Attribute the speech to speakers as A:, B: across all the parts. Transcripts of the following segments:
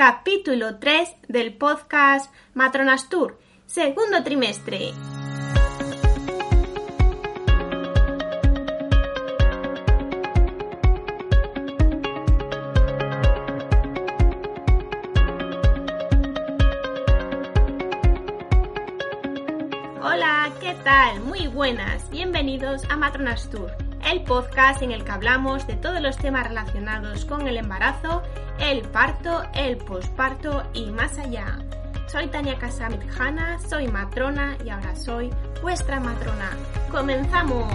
A: capítulo 3 del podcast Matronas Tour, segundo trimestre. Hola, ¿qué tal? Muy buenas, bienvenidos a Matronas Tour el podcast en el que hablamos de todos los temas relacionados con el embarazo, el parto, el posparto y más allá. Soy Tania Casamit Hanna, soy matrona y ahora soy vuestra matrona. ¡Comenzamos!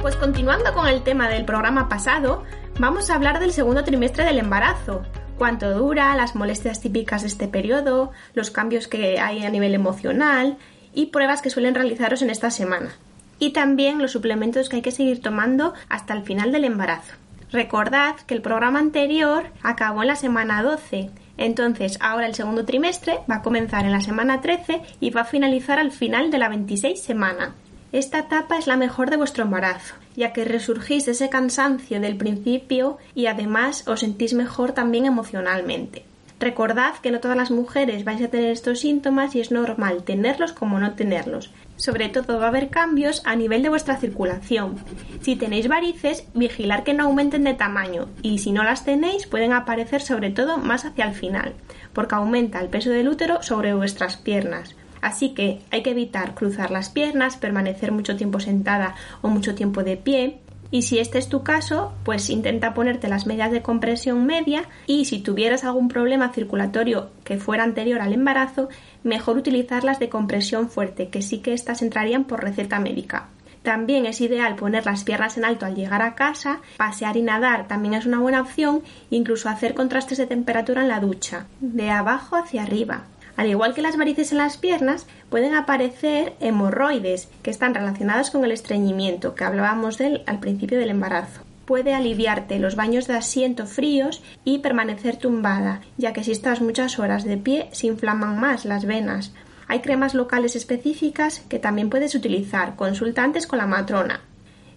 A: Pues continuando con el tema del programa pasado, vamos a hablar del segundo trimestre del embarazo, cuánto dura, las molestias típicas de este periodo, los cambios que hay a nivel emocional y pruebas que suelen realizaros en esta semana. Y también los suplementos que hay que seguir tomando hasta el final del embarazo. Recordad que el programa anterior acabó en la semana 12, entonces ahora el segundo trimestre va a comenzar en la semana 13 y va a finalizar al final de la 26 semana. Esta etapa es la mejor de vuestro embarazo, ya que resurgís ese cansancio del principio y además os sentís mejor también emocionalmente. Recordad que no todas las mujeres vais a tener estos síntomas y es normal tenerlos como no tenerlos. Sobre todo va a haber cambios a nivel de vuestra circulación. Si tenéis varices, vigilar que no aumenten de tamaño y si no las tenéis pueden aparecer sobre todo más hacia el final, porque aumenta el peso del útero sobre vuestras piernas. Así que hay que evitar cruzar las piernas, permanecer mucho tiempo sentada o mucho tiempo de pie, y si este es tu caso, pues intenta ponerte las medias de compresión media y si tuvieras algún problema circulatorio que fuera anterior al embarazo, mejor utilizar las de compresión fuerte, que sí que estas entrarían por receta médica. También es ideal poner las piernas en alto al llegar a casa, pasear y nadar también es una buena opción, incluso hacer contrastes de temperatura en la ducha, de abajo hacia arriba. Al igual que las varices en las piernas, pueden aparecer hemorroides que están relacionados con el estreñimiento que hablábamos de él al principio del embarazo. Puede aliviarte los baños de asiento fríos y permanecer tumbada, ya que si estás muchas horas de pie se inflaman más las venas. Hay cremas locales específicas que también puedes utilizar. Consultantes con la matrona.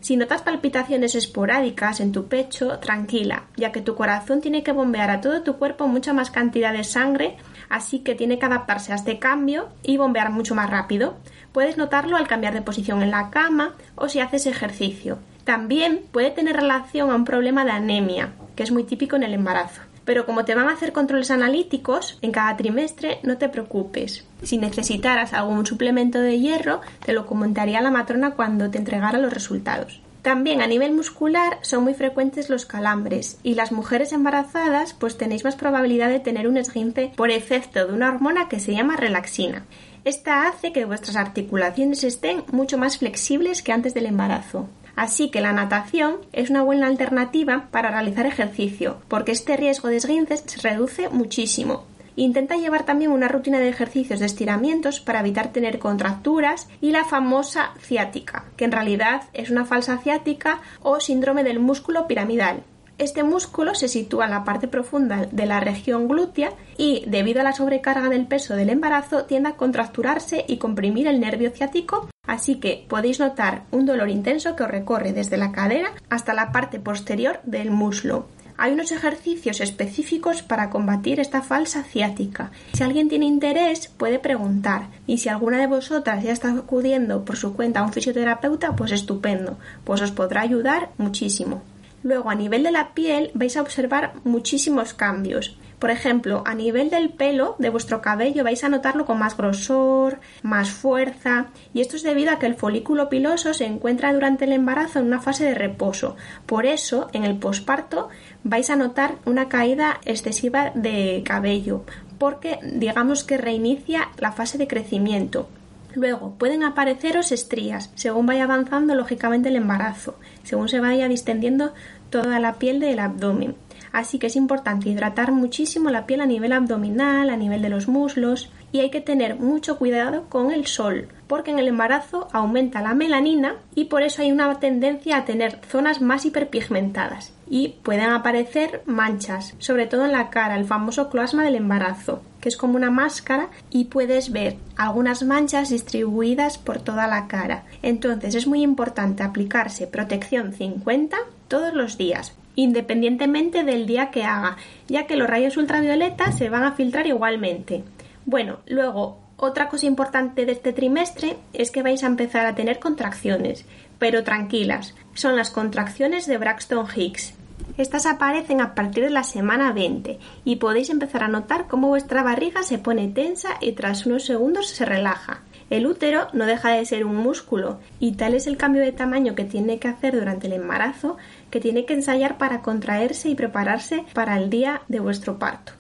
A: Si notas palpitaciones esporádicas en tu pecho, tranquila, ya que tu corazón tiene que bombear a todo tu cuerpo mucha más cantidad de sangre, así que tiene que adaptarse a este cambio y bombear mucho más rápido. Puedes notarlo al cambiar de posición en la cama o si haces ejercicio. También puede tener relación a un problema de anemia, que es muy típico en el embarazo. Pero como te van a hacer controles analíticos en cada trimestre, no te preocupes. Si necesitaras algún suplemento de hierro, te lo comentaría la matrona cuando te entregara los resultados. También a nivel muscular son muy frecuentes los calambres y las mujeres embarazadas pues tenéis más probabilidad de tener un esguince por efecto de una hormona que se llama relaxina. Esta hace que vuestras articulaciones estén mucho más flexibles que antes del embarazo. Así que la natación es una buena alternativa para realizar ejercicio, porque este riesgo de esguinces se reduce muchísimo. Intenta llevar también una rutina de ejercicios de estiramientos para evitar tener contracturas y la famosa ciática, que en realidad es una falsa ciática o síndrome del músculo piramidal. Este músculo se sitúa en la parte profunda de la región glútea y, debido a la sobrecarga del peso del embarazo, tiende a contracturarse y comprimir el nervio ciático, así que podéis notar un dolor intenso que os recorre desde la cadera hasta la parte posterior del muslo. Hay unos ejercicios específicos para combatir esta falsa ciática. Si alguien tiene interés, puede preguntar. Y si alguna de vosotras ya está acudiendo por su cuenta a un fisioterapeuta, pues estupendo, pues os podrá ayudar muchísimo. Luego, a nivel de la piel, vais a observar muchísimos cambios. Por ejemplo, a nivel del pelo de vuestro cabello vais a notarlo con más grosor, más fuerza, y esto es debido a que el folículo piloso se encuentra durante el embarazo en una fase de reposo. Por eso, en el posparto vais a notar una caída excesiva de cabello, porque digamos que reinicia la fase de crecimiento. Luego pueden apareceros estrías según vaya avanzando lógicamente el embarazo, según se vaya distendiendo toda la piel del abdomen. Así que es importante hidratar muchísimo la piel a nivel abdominal, a nivel de los muslos y hay que tener mucho cuidado con el sol, porque en el embarazo aumenta la melanina y por eso hay una tendencia a tener zonas más hiperpigmentadas y pueden aparecer manchas, sobre todo en la cara, el famoso cloasma del embarazo, que es como una máscara y puedes ver algunas manchas distribuidas por toda la cara. Entonces es muy importante aplicarse protección 50 todos los días, independientemente del día que haga, ya que los rayos ultravioleta se van a filtrar igualmente. Bueno, luego, otra cosa importante de este trimestre es que vais a empezar a tener contracciones, pero tranquilas, son las contracciones de Braxton Hicks. Estas aparecen a partir de la semana 20 y podéis empezar a notar cómo vuestra barriga se pone tensa y tras unos segundos se relaja. El útero no deja de ser un músculo y tal es el cambio de tamaño que tiene que hacer durante el embarazo que tiene que ensayar para contraerse y prepararse para el día de vuestro parto.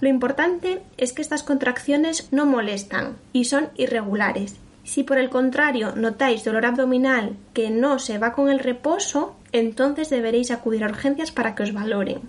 A: Lo importante es que estas contracciones no molestan y son irregulares. Si por el contrario notáis dolor abdominal que no se va con el reposo, entonces deberéis acudir a urgencias para que os valoren.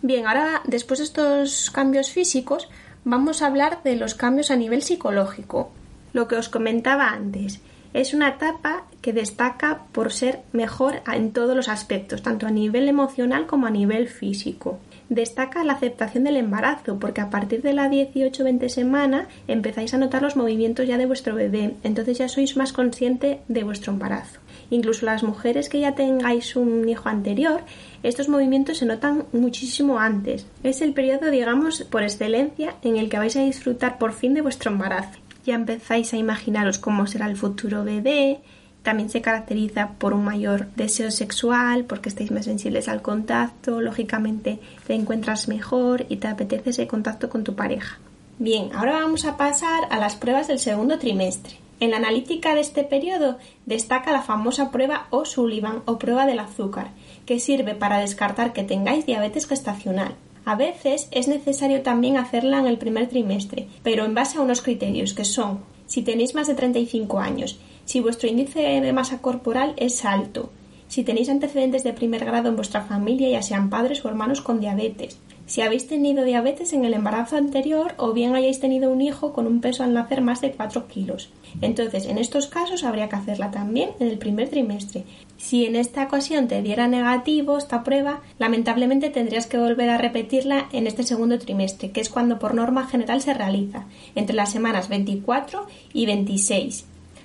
A: Bien, ahora después de estos cambios físicos, vamos a hablar de los cambios a nivel psicológico. Lo que os comentaba antes, es una etapa que destaca por ser mejor en todos los aspectos, tanto a nivel emocional como a nivel físico destaca la aceptación del embarazo, porque a partir de la 18-20 semana empezáis a notar los movimientos ya de vuestro bebé, entonces ya sois más consciente de vuestro embarazo. Incluso las mujeres que ya tengáis un hijo anterior, estos movimientos se notan muchísimo antes. Es el periodo, digamos, por excelencia en el que vais a disfrutar por fin de vuestro embarazo. Ya empezáis a imaginaros cómo será el futuro bebé, también se caracteriza por un mayor deseo sexual, porque estáis más sensibles al contacto, lógicamente te encuentras mejor y te apetece ese contacto con tu pareja. Bien, ahora vamos a pasar a las pruebas del segundo trimestre. En la analítica de este periodo destaca la famosa prueba O'Sullivan o prueba del azúcar, que sirve para descartar que tengáis diabetes gestacional. A veces es necesario también hacerla en el primer trimestre, pero en base a unos criterios que son si tenéis más de 35 años si vuestro índice de masa corporal es alto, si tenéis antecedentes de primer grado en vuestra familia, ya sean padres o hermanos con diabetes, si habéis tenido diabetes en el embarazo anterior o bien hayáis tenido un hijo con un peso al nacer más de 4 kilos. Entonces, en estos casos habría que hacerla también en el primer trimestre. Si en esta ocasión te diera negativo esta prueba, lamentablemente tendrías que volver a repetirla en este segundo trimestre, que es cuando por norma general se realiza, entre las semanas 24 y 26.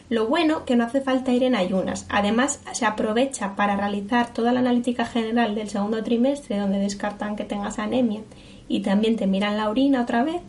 A: Lo bueno que no hace falta ir en ayunas. Además, se aprovecha para realizar toda la analítica general del segundo trimestre, donde descartan que tengas anemia y también te miran la orina otra vez.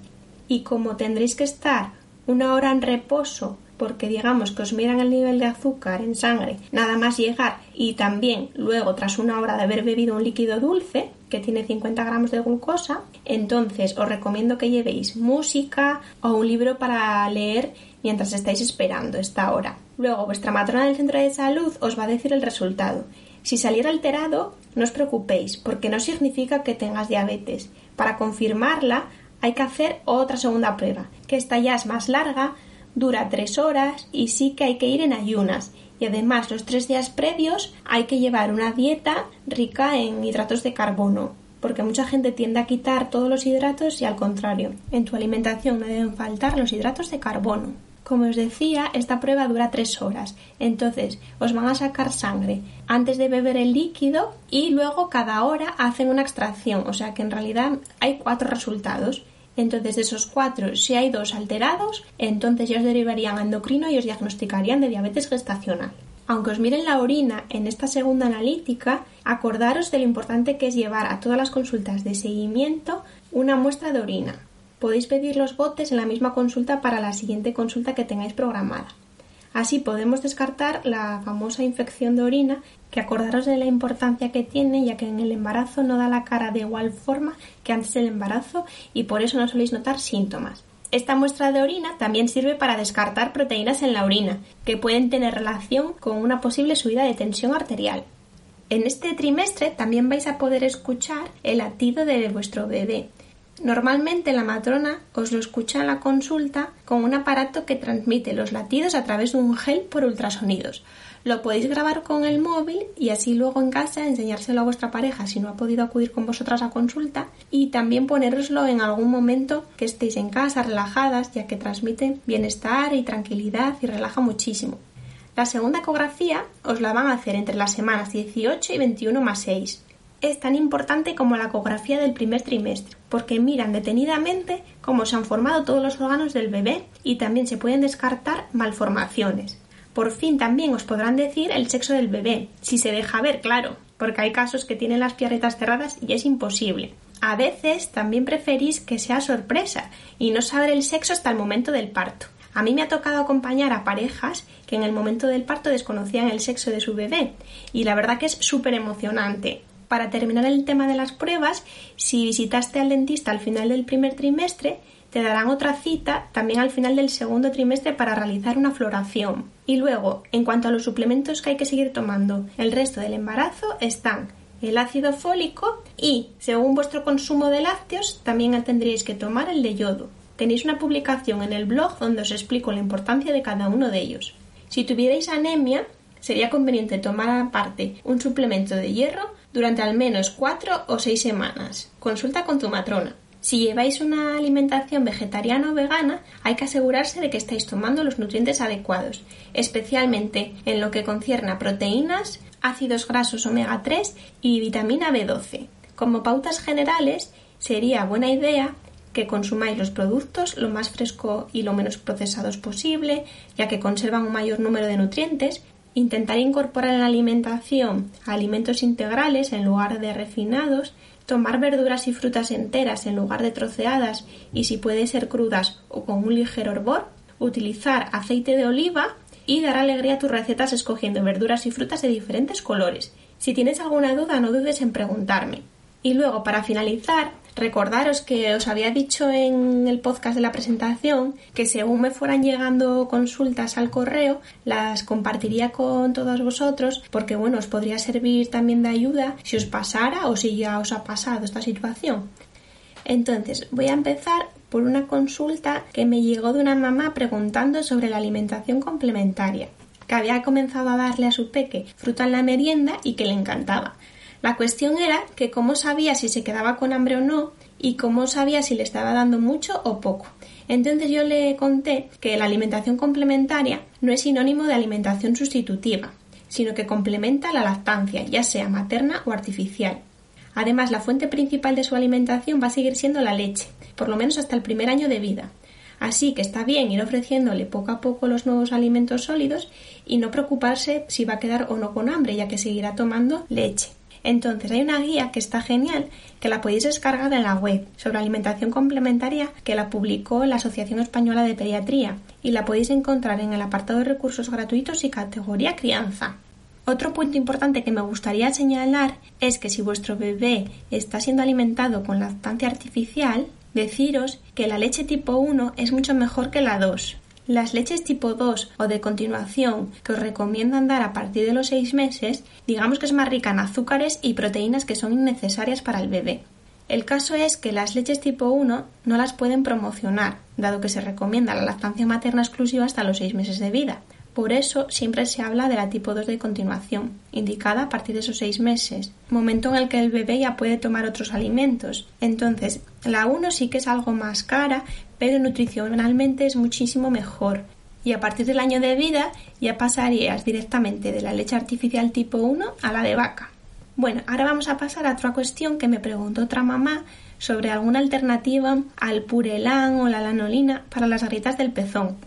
A: Y como tendréis que estar una hora en reposo, porque digamos que os miran el nivel de azúcar en sangre, nada más llegar y también luego tras una hora de haber bebido un líquido dulce que tiene 50 gramos de glucosa, entonces os recomiendo que llevéis música o un libro para leer mientras estáis esperando esta hora. Luego, vuestra matrona del centro de salud os va a decir el resultado. Si saliera alterado, no os preocupéis, porque no significa que tengas diabetes. Para confirmarla, hay que hacer otra segunda prueba, que esta ya es más larga, dura tres horas y sí que hay que ir en ayunas. Y además, los tres días previos hay que llevar una dieta rica en hidratos de carbono, porque mucha gente tiende a quitar todos los hidratos y al contrario, en tu alimentación no deben faltar los hidratos de carbono. Como os decía, esta prueba dura tres horas. Entonces, os van a sacar sangre antes de beber el líquido y luego cada hora hacen una extracción. O sea que en realidad hay cuatro resultados. Entonces, de esos cuatro, si hay dos alterados, entonces ya os derivarían endocrino y os diagnosticarían de diabetes gestacional. Aunque os miren la orina en esta segunda analítica, acordaros de lo importante que es llevar a todas las consultas de seguimiento una muestra de orina podéis pedir los botes en la misma consulta para la siguiente consulta que tengáis programada. Así podemos descartar la famosa infección de orina, acordaros de la importancia que tiene, ya que en el embarazo no da la cara de igual forma que antes del embarazo y por eso no soléis notar síntomas. Esta muestra de orina también sirve para descartar proteínas en la orina, que pueden tener relación con una posible subida de tensión arterial. En este trimestre también vais a poder escuchar el latido de vuestro bebé, Normalmente la matrona os lo escucha en la consulta con un aparato que transmite los latidos a través de un gel por ultrasonidos. Lo podéis grabar con el móvil y así luego en casa enseñárselo a vuestra pareja si no ha podido acudir con vosotras a consulta y también ponéroslo en algún momento que estéis en casa relajadas ya que transmite bienestar y tranquilidad y relaja muchísimo. La segunda ecografía os la van a hacer entre las semanas 18 y 21 más 6 es tan importante como la ecografía del primer trimestre, porque miran detenidamente cómo se han formado todos los órganos del bebé y también se pueden descartar malformaciones. Por fin también os podrán decir el sexo del bebé, si se deja ver, claro, porque hay casos que tienen las piernetas cerradas y es imposible. A veces también preferís que sea sorpresa y no saber el sexo hasta el momento del parto. A mí me ha tocado acompañar a parejas que en el momento del parto desconocían el sexo de su bebé y la verdad que es súper emocionante para terminar el tema de las pruebas, si visitaste al dentista al final del primer trimestre, te darán otra cita también al final del segundo trimestre para realizar una floración. Y luego, en cuanto a los suplementos que hay que seguir tomando el resto del embarazo, están el ácido fólico y, según vuestro consumo de lácteos, también tendríais que tomar el de yodo. Tenéis una publicación en el blog donde os explico la importancia de cada uno de ellos. Si tuvierais anemia, sería conveniente tomar aparte un suplemento de hierro durante al menos cuatro o seis semanas. Consulta con tu matrona. Si lleváis una alimentación vegetariana o vegana, hay que asegurarse de que estáis tomando los nutrientes adecuados, especialmente en lo que concierne a proteínas, ácidos grasos omega 3 y vitamina B12. Como pautas generales, sería buena idea que consumáis los productos lo más fresco y lo menos procesados posible, ya que conservan un mayor número de nutrientes, Intentar incorporar en la alimentación alimentos integrales en lugar de refinados, tomar verduras y frutas enteras en lugar de troceadas y si puede ser crudas o con un ligero hervor, utilizar aceite de oliva y dar alegría a tus recetas escogiendo verduras y frutas de diferentes colores. Si tienes alguna duda no dudes en preguntarme. Y luego, para finalizar, Recordaros que os había dicho en el podcast de la presentación que según me fueran llegando consultas al correo, las compartiría con todos vosotros porque bueno, os podría servir también de ayuda si os pasara o si ya os ha pasado esta situación. Entonces, voy a empezar por una consulta que me llegó de una mamá preguntando sobre la alimentación complementaria, que había comenzado a darle a su peque fruta en la merienda y que le encantaba. La cuestión era que cómo sabía si se quedaba con hambre o no y cómo sabía si le estaba dando mucho o poco. Entonces yo le conté que la alimentación complementaria no es sinónimo de alimentación sustitutiva, sino que complementa la lactancia, ya sea materna o artificial. Además, la fuente principal de su alimentación va a seguir siendo la leche, por lo menos hasta el primer año de vida. Así que está bien ir ofreciéndole poco a poco los nuevos alimentos sólidos y no preocuparse si va a quedar o no con hambre, ya que seguirá tomando leche. Entonces hay una guía que está genial que la podéis descargar en la web sobre alimentación complementaria que la publicó la Asociación Española de Pediatría y la podéis encontrar en el apartado de recursos gratuitos y categoría crianza. Otro punto importante que me gustaría señalar es que si vuestro bebé está siendo alimentado con lactancia artificial, deciros que la leche tipo 1 es mucho mejor que la 2, las leches tipo 2 o de continuación que os recomiendan dar a partir de los 6 meses, digamos que es más rica en azúcares y proteínas que son innecesarias para el bebé. El caso es que las leches tipo 1 no las pueden promocionar, dado que se recomienda la lactancia materna exclusiva hasta los 6 meses de vida, por eso siempre se habla de la tipo 2 de continuación, indicada a partir de esos seis meses, momento en el que el bebé ya puede tomar otros alimentos. Entonces, la 1 sí que es algo más cara, pero nutricionalmente es muchísimo mejor. Y a partir del año de vida ya pasarías directamente de la leche artificial tipo 1 a la de vaca. Bueno, ahora vamos a pasar a otra cuestión que me preguntó otra mamá sobre alguna alternativa al purelán o la lanolina para las grietas del pezón.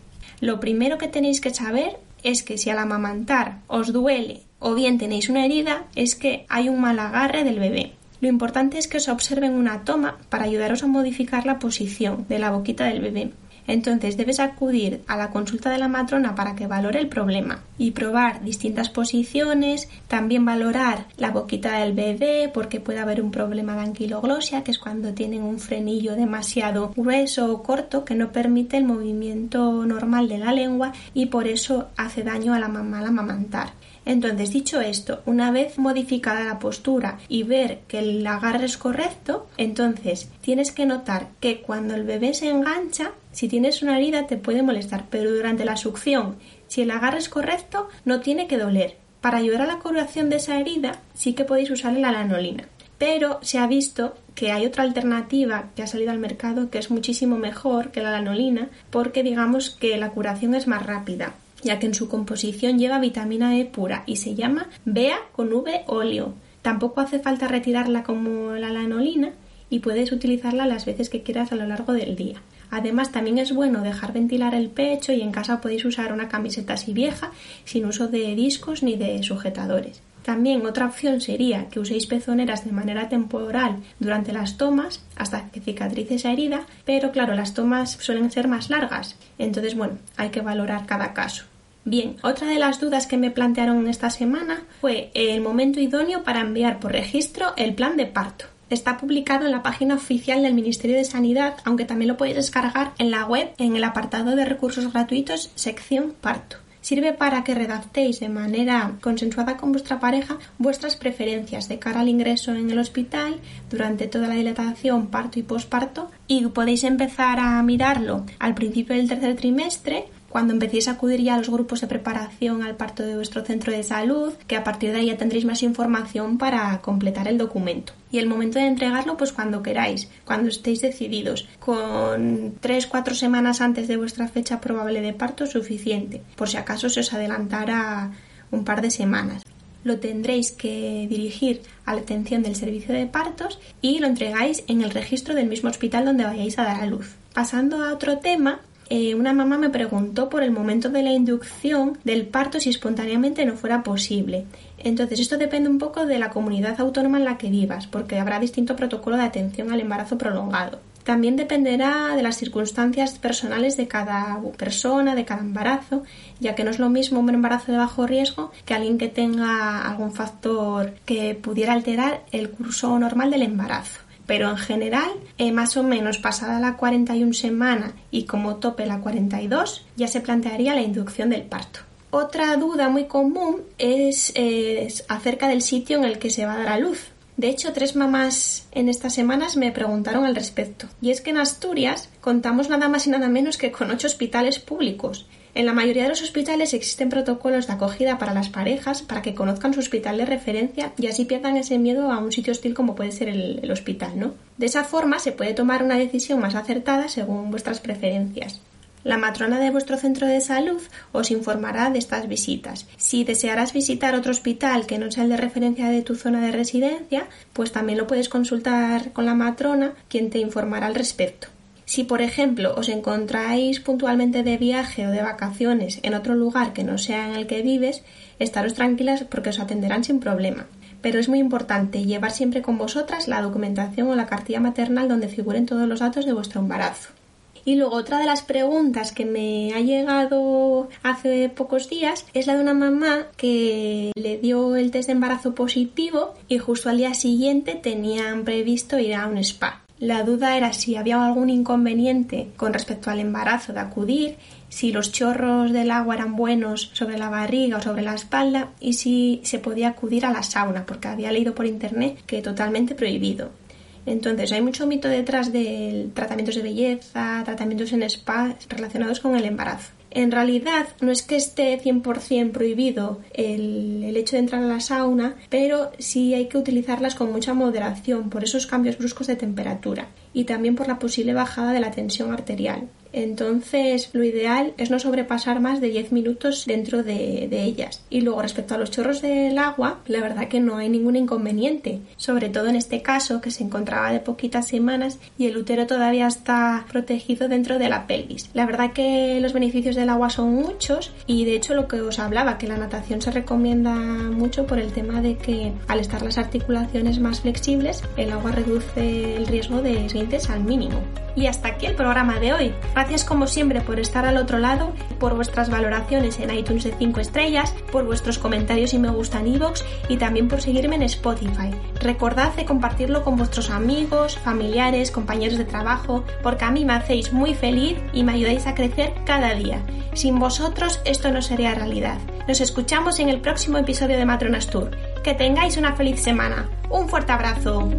A: Lo primero que tenéis que saber es que si al amamantar os duele o bien tenéis una herida, es que hay un mal agarre del bebé. Lo importante es que os observen una toma para ayudaros a modificar la posición de la boquita del bebé. Entonces debes acudir a la consulta de la matrona para que valore el problema y probar distintas posiciones, también valorar la boquita del bebé porque puede haber un problema de anquiloglosia, que es cuando tienen un frenillo demasiado grueso o corto que no permite el movimiento normal de la lengua y por eso hace daño a la mamá al amamantar. Entonces, dicho esto, una vez modificada la postura y ver que el agarre es correcto, entonces tienes que notar que cuando el bebé se engancha, si tienes una herida te puede molestar, pero durante la succión, si el agarre es correcto, no tiene que doler. Para ayudar a la curación de esa herida, sí que podéis usar la lanolina. Pero se ha visto que hay otra alternativa que ha salido al mercado que es muchísimo mejor que la lanolina porque digamos que la curación es más rápida ya que en su composición lleva vitamina E pura y se llama Bea con V óleo. Tampoco hace falta retirarla como la lanolina y puedes utilizarla las veces que quieras a lo largo del día. Además, también es bueno dejar ventilar el pecho y en casa podéis usar una camiseta así vieja sin uso de discos ni de sujetadores. También otra opción sería que uséis pezoneras de manera temporal durante las tomas hasta que cicatrice esa herida, pero claro, las tomas suelen ser más largas, entonces bueno, hay que valorar cada caso. Bien, otra de las dudas que me plantearon esta semana fue el momento idóneo para enviar por registro el plan de parto. Está publicado en la página oficial del Ministerio de Sanidad, aunque también lo podéis descargar en la web en el apartado de recursos gratuitos sección parto. Sirve para que redactéis de manera consensuada con vuestra pareja vuestras preferencias de cara al ingreso en el hospital durante toda la dilatación, parto y posparto y podéis empezar a mirarlo al principio del tercer trimestre cuando empecéis a acudir ya a los grupos de preparación al parto de vuestro centro de salud, que a partir de ahí ya tendréis más información para completar el documento. Y el momento de entregarlo, pues cuando queráis, cuando estéis decididos, con 3-4 semanas antes de vuestra fecha probable de parto suficiente, por si acaso se os adelantara un par de semanas lo tendréis que dirigir a la atención del servicio de partos y lo entregáis en el registro del mismo hospital donde vayáis a dar a luz. Pasando a otro tema, eh, una mamá me preguntó por el momento de la inducción del parto si espontáneamente no fuera posible. Entonces, esto depende un poco de la comunidad autónoma en la que vivas, porque habrá distinto protocolo de atención al embarazo prolongado. También dependerá de las circunstancias personales de cada persona, de cada embarazo, ya que no es lo mismo un embarazo de bajo riesgo que alguien que tenga algún factor que pudiera alterar el curso normal del embarazo pero en general, eh, más o menos pasada la 41 semana y como tope la 42, ya se plantearía la inducción del parto. Otra duda muy común es, es acerca del sitio en el que se va a dar a luz. De hecho, tres mamás en estas semanas me preguntaron al respecto. Y es que en Asturias contamos nada más y nada menos que con ocho hospitales públicos en la mayoría de los hospitales existen protocolos de acogida para las parejas para que conozcan su hospital de referencia y así pierdan ese miedo a un sitio hostil como puede ser el, hospital, ¿no? De esa forma se puede tomar una decisión más acertada según vuestras preferencias. La matrona de vuestro centro de salud os informará de estas visitas. Si desearás visitar otro hospital que no sea el de referencia de tu zona de residencia, pues también lo puedes consultar con la matrona, quien te informará al respecto. Si, por ejemplo, os encontráis puntualmente de viaje o de vacaciones en otro lugar que no sea en el que vives, estaros tranquilas porque os atenderán sin problema. Pero es muy importante llevar siempre con vosotras la documentación o la cartilla maternal donde figuren todos los datos de vuestro embarazo. Y luego otra de las preguntas que me ha llegado hace pocos días es la de una mamá que le dio el test de embarazo positivo y justo al día siguiente tenían previsto ir a un spa. La duda era si había algún inconveniente con respecto al embarazo de acudir, si los chorros del agua eran buenos sobre la barriga o sobre la espalda y si se podía acudir a la sauna, porque había leído por internet que totalmente prohibido. Entonces, hay mucho mito detrás de tratamientos de belleza, tratamientos en spa relacionados con el embarazo. En realidad no es que esté 100% prohibido el, el, hecho de entrar a la sauna, pero sí hay que utilizarlas con mucha moderación por esos cambios bruscos de temperatura y también por la posible bajada de la tensión arterial. Entonces, lo ideal es no sobrepasar más de 10 minutos dentro de, ellas. Y luego, respecto a los chorros del agua, la verdad que no hay ningún inconveniente, sobre todo en este caso que se encontraba de poquitas semanas y el útero todavía está protegido dentro de la pelvis. La verdad que los beneficios del agua son muchos y de hecho lo que os hablaba, que la natación se recomienda mucho por el tema de que al estar las articulaciones más flexibles, el agua reduce el riesgo de esguinces al mínimo. Y hasta aquí el programa de hoy. Gracias como siempre por estar al otro lado, por vuestras valoraciones en iTunes de 5 estrellas, por vuestros comentarios y me gusta en iVoox y también por seguirme en Spotify. Recordad de compartirlo con vuestros amigos, familiares, compañeros de trabajo, porque a mí me hacéis muy feliz y me ayudáis a crecer cada día. Sin vosotros esto no sería realidad. Nos escuchamos en el próximo episodio de Matronas Tour. Que tengáis una feliz semana. Un fuerte abrazo.